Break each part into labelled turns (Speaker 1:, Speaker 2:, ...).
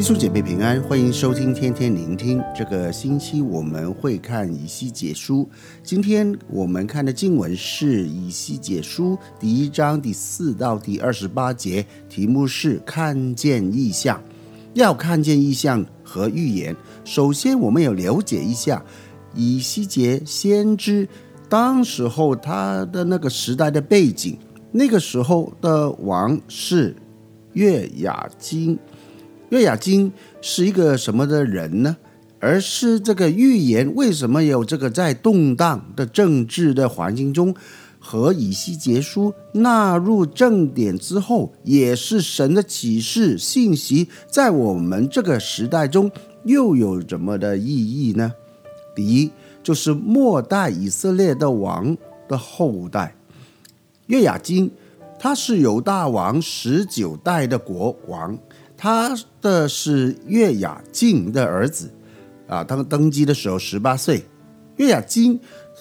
Speaker 1: 弟兄姐妹平安，欢迎收听天天聆听。这个星期我们会看以西结书。今天我们看的经文是以西结书第一章第四到第二十八节，题目是看见异象。要看见异象和预言，首先我们要了解一下以西结先知当时候他的那个时代的背景。那个时候的王是月雅斤。约雅斤是一个什么的人呢？而是这个预言为什么有这个在动荡的政治的环境中，和以西结书纳入正典之后，也是神的启示信息，在我们这个时代中又有什么的意义呢？第一，就是末代以色列的王的后代，约雅斤，他是犹大王十九代的国王。他的是月雅敬的儿子，啊，他们登基的时候十八岁。月雅金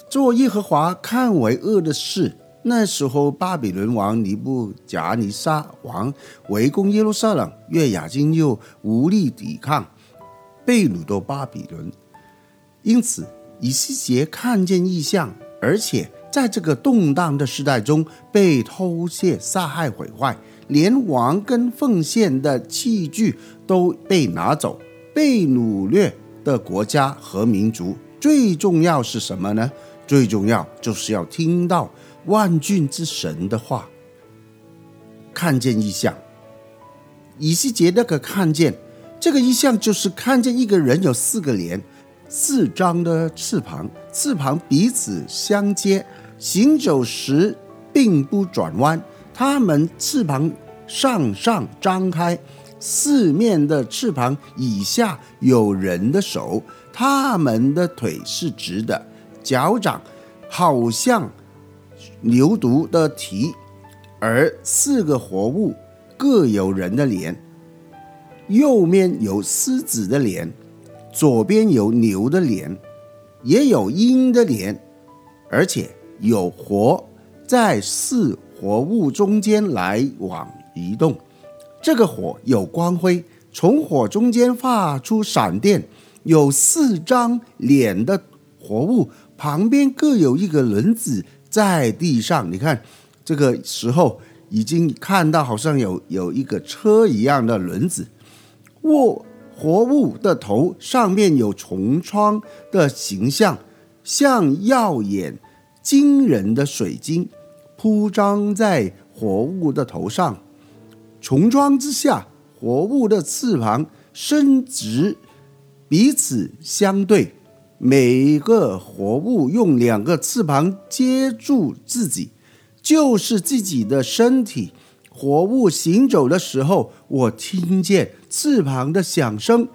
Speaker 1: 做耶和华看为恶的事。那时候巴比伦王尼布甲尼撒王围攻耶路撒冷，月雅金又无力抵抗，被掳到巴比伦。因此，以西结看见异象，而且在这个动荡的时代中被偷窃、杀害、毁坏。连王跟奉献的器具都被拿走，被掳掠的国家和民族，最重要是什么呢？最重要就是要听到万军之神的话，看见异象。以西结那个看见这个异象，就是看见一个人有四个脸，四张的翅膀，翅膀彼此相接，行走时并不转弯。他们翅膀上上张开，四面的翅膀以下有人的手，他们的腿是直的，脚掌好像牛犊的蹄，而四个活物各有人的脸，右面有狮子的脸，左边有牛的脸，也有鹰的脸，而且有活在四。活物中间来往移动，这个火有光辉，从火中间发出闪电。有四张脸的活物，旁边各有一个轮子在地上。你看，这个时候已经看到，好像有有一个车一样的轮子。卧活物的头上面有穹苍的形象，像耀眼惊人的水晶。铺张在活物的头上，重装之下，活物的翅膀伸直，彼此相对。每个活物用两个翅膀接住自己，就是自己的身体。活物行走的时候，我听见翅膀的响声，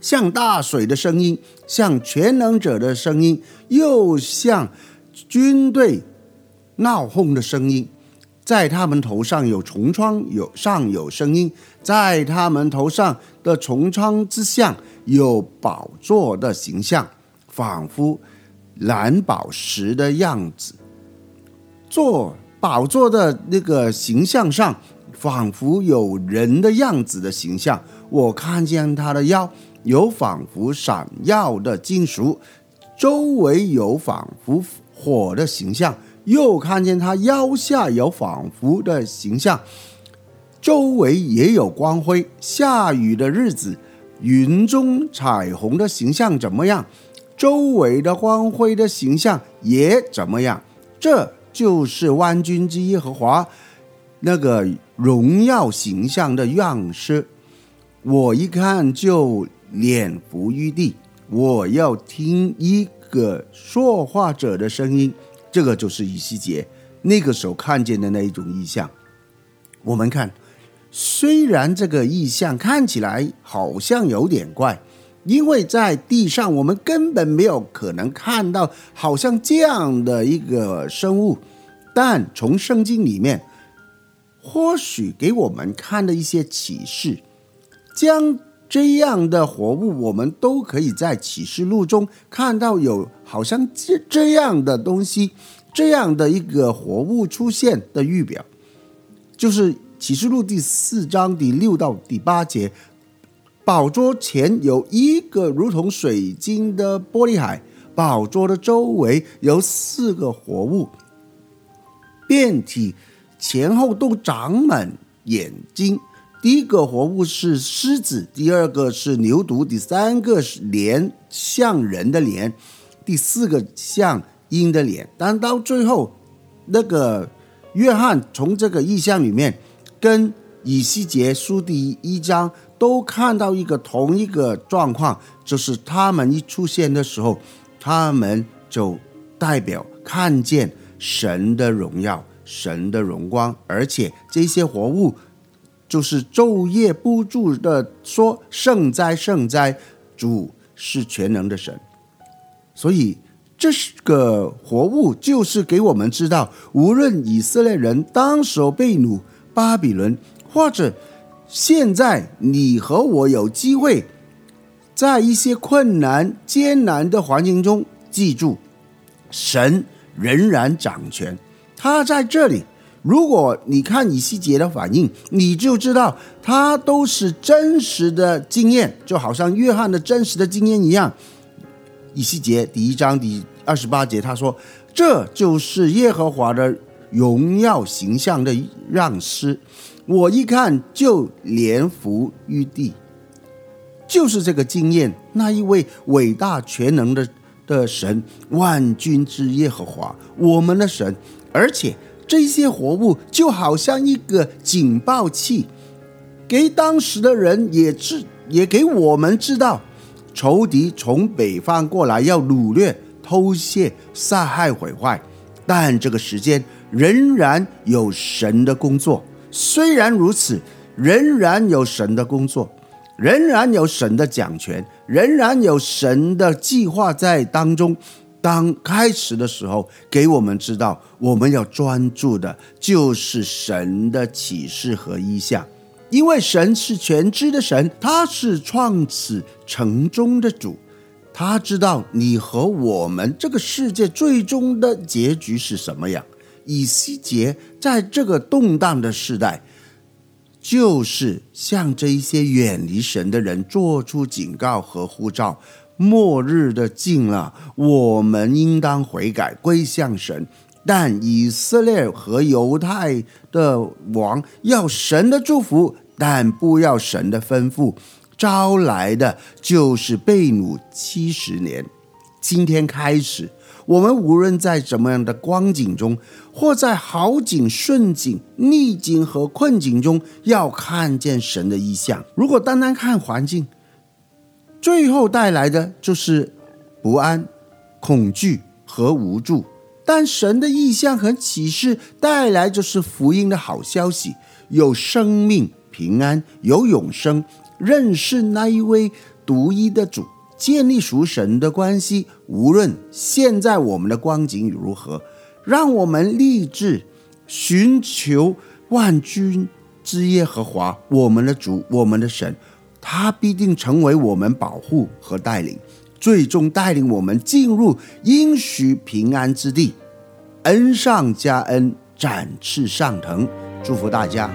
Speaker 1: 像大水的声音，像全能者的声音，又像军队。闹哄的声音，在他们头上有穹苍，有上有声音，在他们头上的穹苍之下有宝座的形象，仿佛蓝宝石的样子。坐宝座的那个形象上，仿佛有人的样子的形象。我看见他的腰有仿佛闪耀的金属，周围有仿佛火的形象。又看见他腰下有仿佛的形象，周围也有光辉。下雨的日子，云中彩虹的形象怎么样？周围的光辉的形象也怎么样？这就是万军之耶和华那个荣耀形象的样式。我一看就脸伏于地，我要听一个说话者的声音。这个就是以西结那个时候看见的那一种异象。我们看，虽然这个异象看起来好像有点怪，因为在地上我们根本没有可能看到好像这样的一个生物，但从圣经里面或许给我们看的一些启示，将这样的活物，我们都可以在启示录中看到有好像这这样的东西，这样的一个活物出现的预表，就是启示录第四章第六到第八节，宝座前有一个如同水晶的玻璃海，宝座的周围有四个活物，遍体前后都长满眼睛。第一个活物是狮子，第二个是牛犊，第三个是脸像人的脸，第四个像鹰的脸。但到最后，那个约翰从这个意象里面跟以西结书第一章都看到一个同一个状况，就是他们一出现的时候，他们就代表看见神的荣耀、神的荣光，而且这些活物。就是昼夜不住的说圣哉圣哉，主是全能的神。所以这是个活物，就是给我们知道，无论以色列人当时被掳巴比伦，或者现在你和我有机会，在一些困难艰难的环境中，记住，神仍然掌权，他在这里。如果你看以西结的反应，你就知道他都是真实的经验，就好像约翰的真实的经验一样。以西结第一章第二十八节，他说：“这就是耶和华的荣耀形象的样式，我一看就连伏于地。”就是这个经验，那一位伟大全能的的神，万军之耶和华，我们的神，而且。这些活物就好像一个警报器，给当时的人也知，也给我们知道，仇敌从北方过来要掳掠、偷窃、杀害、毁坏。但这个时间仍然有神的工作。虽然如此，仍然有神的工作，仍然有神的讲权，仍然有神的计划在当中。当开始的时候，给我们知道，我们要专注的就是神的启示和意象，因为神是全知的神，他是创始成终的主，他知道你和我们这个世界最终的结局是什么样。以西结在这个动荡的时代，就是向这一些远离神的人做出警告和呼召。末日的近了，我们应当悔改归向神。但以色列和犹太的王要神的祝福，但不要神的吩咐，招来的就是被掳七十年。今天开始，我们无论在怎么样的光景中，或在好景、顺境、逆境和困境中，要看见神的意象。如果单单看环境，最后带来的就是不安、恐惧和无助，但神的意象和启示带来就是福音的好消息，有生命、平安，有永生，认识那一位独一的主，建立属神的关系。无论现在我们的光景如何，让我们立志寻求万军之耶和华，我们的主，我们的神。他必定成为我们保护和带领，最终带领我们进入应许平安之地，恩上加恩，展翅上腾。祝福大家。